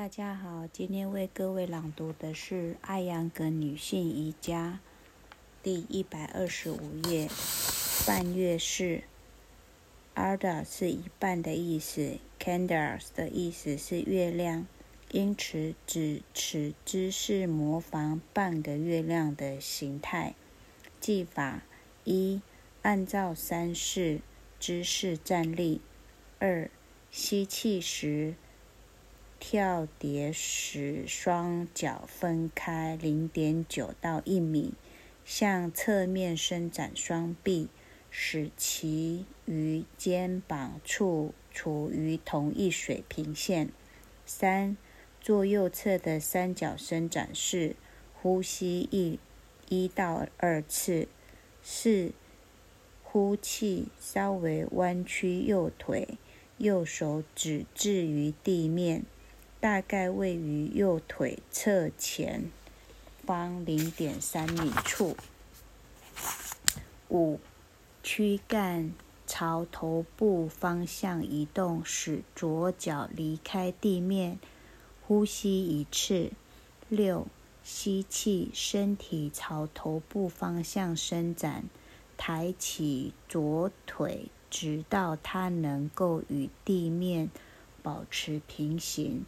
大家好，今天为各位朗读的是《艾扬格女性瑜伽》第一百二十五页。半月式，Arda 是一半的意思，Candas 的意思是月亮，因此指此姿势模仿半个月亮的形态。技法一，按照三式姿势站立。二，吸气时。跳蝶时，双脚分开零点九到一米，向侧面伸展双臂，使其与肩膀处处于同一水平线。三，做右侧的三角伸展式，呼吸一一到二次。四，呼气，稍微弯曲右腿，右手指置于地面。大概位于右腿侧前方零点三米处。五，躯干朝头部方向移动，使左脚离开地面，呼吸一次。六，吸气，身体朝头部方向伸展，抬起左腿，直到它能够与地面保持平行。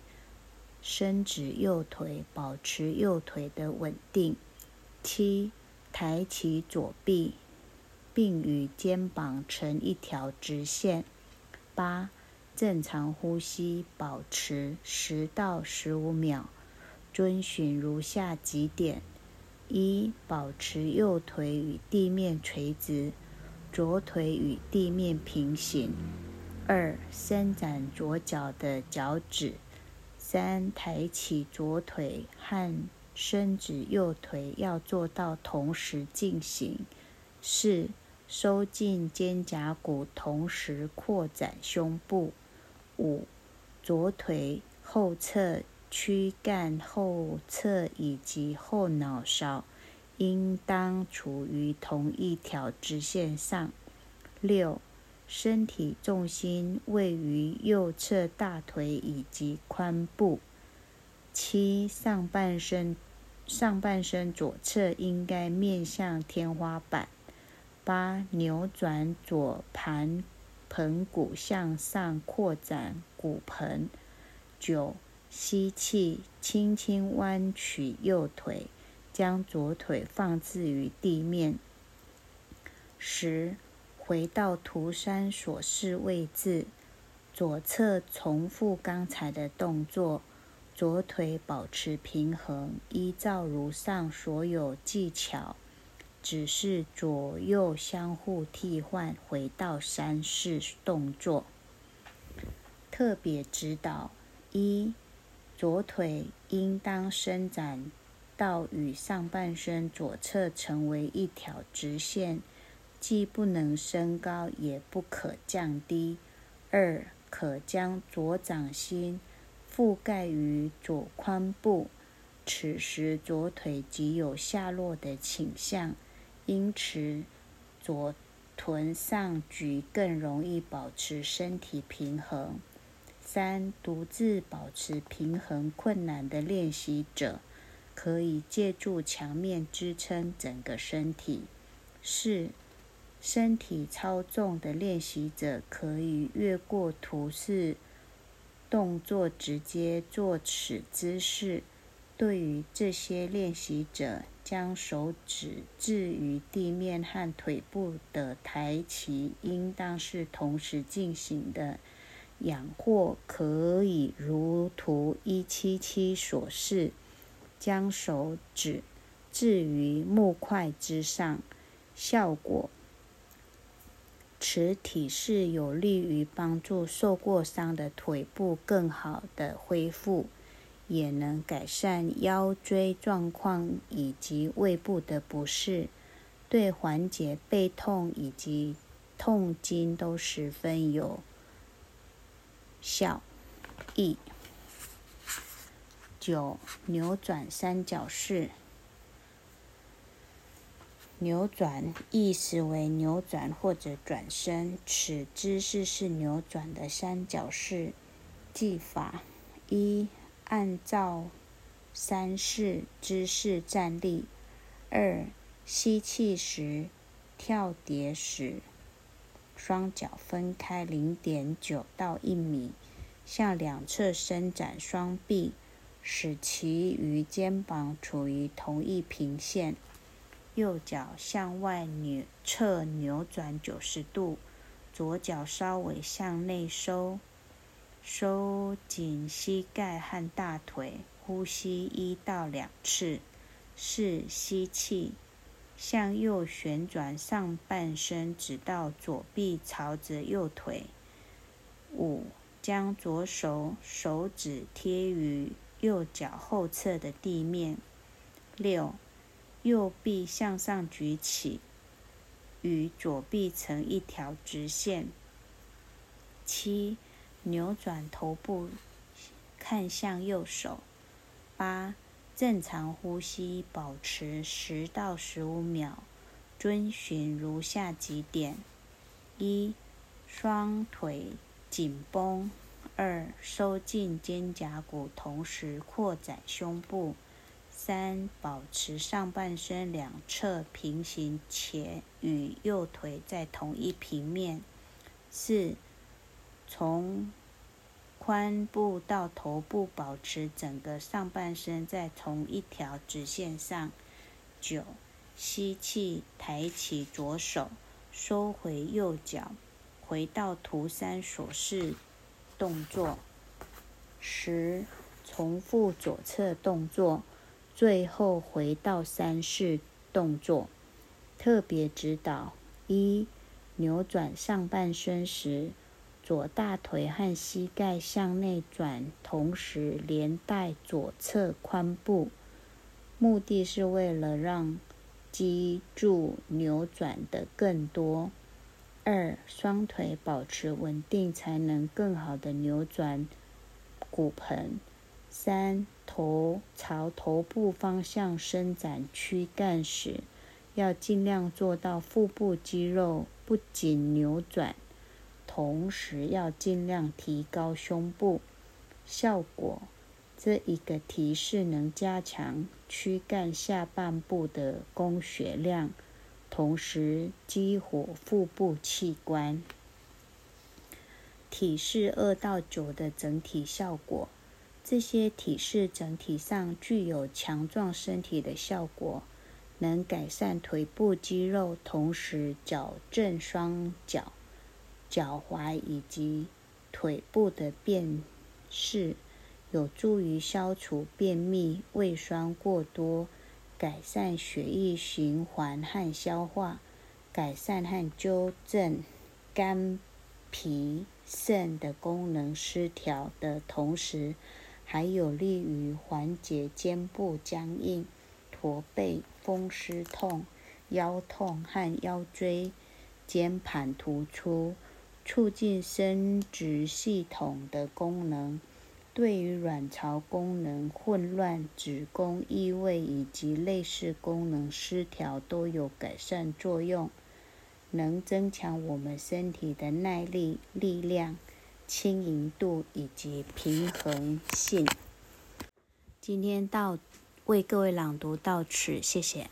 伸直右腿，保持右腿的稳定。七，抬起左臂，并与肩膀成一条直线。八，正常呼吸，保持十到十五秒。遵循如下几点：一，保持右腿与地面垂直，左腿与地面平行。二，伸展左脚的脚趾。三，抬起左腿和伸直右腿要做到同时进行。四，收进肩胛骨，同时扩展胸部。五，左腿后侧躯干后侧以及后脑勺应当处于同一条直线上。六。身体重心位于右侧大腿以及髋部。七，上半身上半身左侧应该面向天花板。八，扭转左盘盆骨向上扩展骨盆。九，吸气，轻轻弯曲右腿，将左腿放置于地面。十。回到图三所示位置，左侧重复刚才的动作，左腿保持平衡，依照如上所有技巧，只是左右相互替换，回到三式动作。特别指导：一，左腿应当伸展到与上半身左侧成为一条直线。既不能升高，也不可降低。二，可将左掌心覆盖于左髋部，此时左腿即有下落的倾向，因此左臀上举更容易保持身体平衡。三，独自保持平衡困难的练习者，可以借助墙面支撑整个身体。四。身体超重的练习者可以越过图示动作，直接做此姿势。对于这些练习者，将手指置于地面和腿部的抬起应当是同时进行的。仰或可以如图一七七所示，将手指置于木块之上，效果。此体式有利于帮助受过伤的腿部更好的恢复，也能改善腰椎状况以及胃部的不适，对缓解背痛以及痛经都十分有效益。九，扭转三角式。扭转意思为扭转或者转身，此姿势是扭转的三角式技法。一，按照三式姿势站立。二、吸气时跳蝶时，双脚分开零点九到一米，向两侧伸展双臂，使其与肩膀处于同一平线。右脚向外扭侧扭转九十度，左脚稍微向内收，收紧膝盖和大腿，呼吸一到两次。四、吸气。向右旋转上半身，直到左臂朝着右腿。五，将左手手指贴于右脚后侧的地面。六，右臂向上举起，与左臂成一条直线。七，扭转头部，看向右手。八。正常呼吸，保持十到十五秒，遵循如下几点：一、双腿紧绷；二、收进肩胛骨，同时扩展胸部；三、保持上半身两侧平行且与右腿在同一平面；四、从髋部到头部，保持整个上半身在同一条直线上。九，吸气，抬起左手，收回右脚，回到图三所示动作。十，重复左侧动作，最后回到三式动作。特别指导：一，扭转上半身时。左大腿和膝盖向内转，同时连带左侧髋部，目的是为了让脊柱扭转的更多。二，双腿保持稳定，才能更好的扭转骨盆。三，头朝头部方向伸展躯干时，要尽量做到腹部肌肉不仅扭转。同时要尽量提高胸部效果。这一个提示能加强躯干下半部的供血量，同时激活腹部器官。体式二到九的整体效果，这些体式整体上具有强壮身体的效果，能改善腿部肌肉，同时矫正双脚。脚踝以及腿部的变势，有助于消除便秘、胃酸过多，改善血液循环和消化，改善和纠正肝、脾、肾的功能失调的同时，还有利于缓解肩部僵硬、驼背、风湿痛、腰痛和腰椎间盘突出。促进生殖系统的功能，对于卵巢功能混乱、子宫异位以及类似功能失调都有改善作用，能增强我们身体的耐力、力量、轻盈度以及平衡性。今天到为各位朗读到此，谢谢。